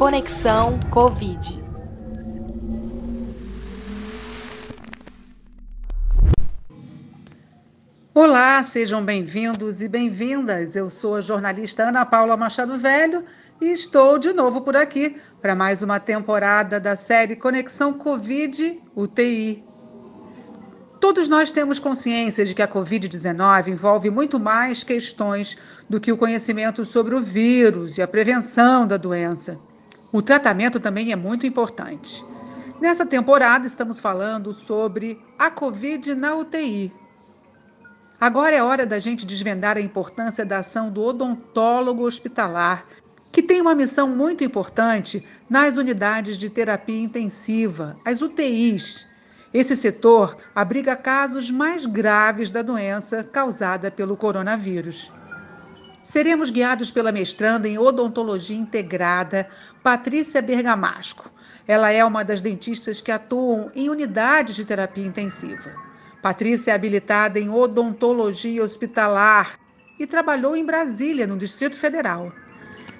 Conexão Covid. Olá, sejam bem-vindos e bem-vindas. Eu sou a jornalista Ana Paula Machado Velho e estou de novo por aqui para mais uma temporada da série Conexão Covid UTI. Todos nós temos consciência de que a Covid-19 envolve muito mais questões do que o conhecimento sobre o vírus e a prevenção da doença. O tratamento também é muito importante. Nessa temporada, estamos falando sobre a Covid na UTI, Agora é hora da gente desvendar a importância da ação do odontólogo hospitalar, que tem uma missão muito importante nas unidades de terapia intensiva, as UTIs. Esse setor abriga casos mais graves da doença causada pelo coronavírus. Seremos guiados pela mestranda em odontologia integrada, Patrícia Bergamasco. Ela é uma das dentistas que atuam em unidades de terapia intensiva. Patrícia é habilitada em odontologia hospitalar e trabalhou em Brasília, no Distrito Federal.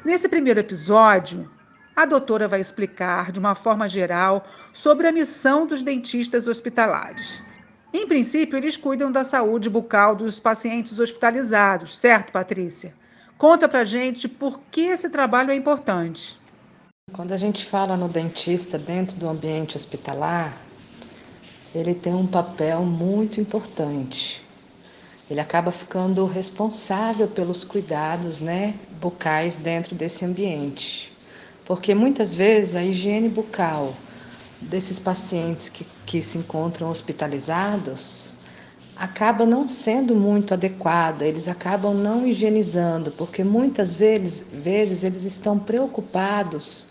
Nesse primeiro episódio, a doutora vai explicar de uma forma geral sobre a missão dos dentistas hospitalares. Em princípio, eles cuidam da saúde bucal dos pacientes hospitalizados, certo, Patrícia? Conta pra gente por que esse trabalho é importante. Quando a gente fala no dentista dentro do ambiente hospitalar, ele tem um papel muito importante. Ele acaba ficando responsável pelos cuidados, né, bucais dentro desse ambiente. Porque muitas vezes a higiene bucal desses pacientes que, que se encontram hospitalizados acaba não sendo muito adequada, eles acabam não higienizando, porque muitas vezes, vezes eles estão preocupados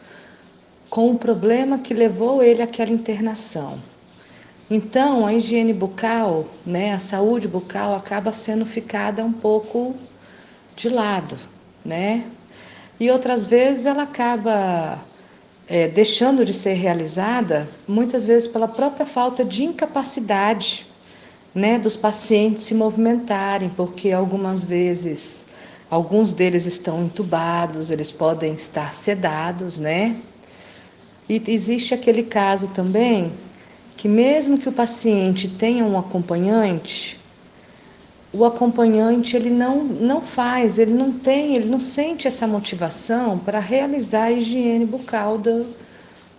com o problema que levou ele àquela internação. Então, a higiene bucal, né, a saúde bucal acaba sendo ficada um pouco de lado, né? E outras vezes ela acaba é, deixando de ser realizada, muitas vezes pela própria falta de incapacidade, né, dos pacientes se movimentarem, porque algumas vezes alguns deles estão entubados, eles podem estar sedados, né? E existe aquele caso também que mesmo que o paciente tenha um acompanhante, o acompanhante ele não, não faz, ele não tem, ele não sente essa motivação para realizar a higiene bucal do,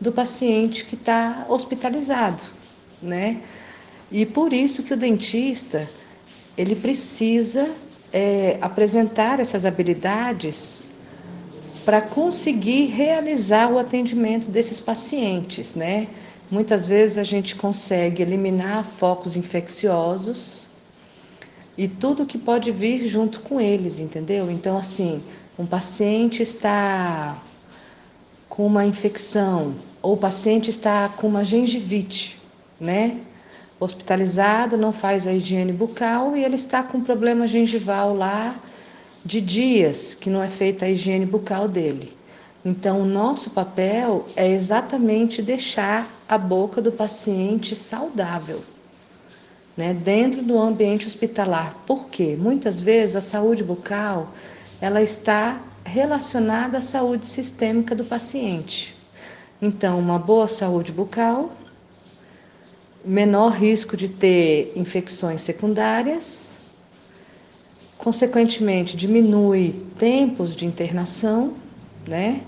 do paciente que está hospitalizado, né? E por isso que o dentista ele precisa é, apresentar essas habilidades para conseguir realizar o atendimento desses pacientes, né? Muitas vezes a gente consegue eliminar focos infecciosos e tudo que pode vir junto com eles, entendeu? Então, assim, um paciente está com uma infecção ou o paciente está com uma gengivite, né? Hospitalizado, não faz a higiene bucal e ele está com problema gengival lá de dias que não é feita a higiene bucal dele. Então, o nosso papel é exatamente deixar a boca do paciente saudável, né, dentro do ambiente hospitalar. Por quê? Muitas vezes a saúde bucal ela está relacionada à saúde sistêmica do paciente. Então, uma boa saúde bucal, menor risco de ter infecções secundárias, consequentemente diminui tempos de internação né?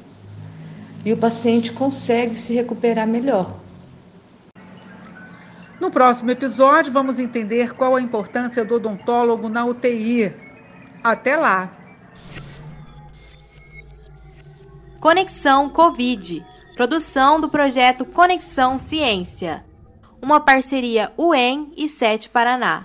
E o paciente consegue se recuperar melhor. Próximo episódio, vamos entender qual a importância do odontólogo na UTI. Até lá! Conexão Covid produção do projeto Conexão Ciência, uma parceria UEM e SET Paraná.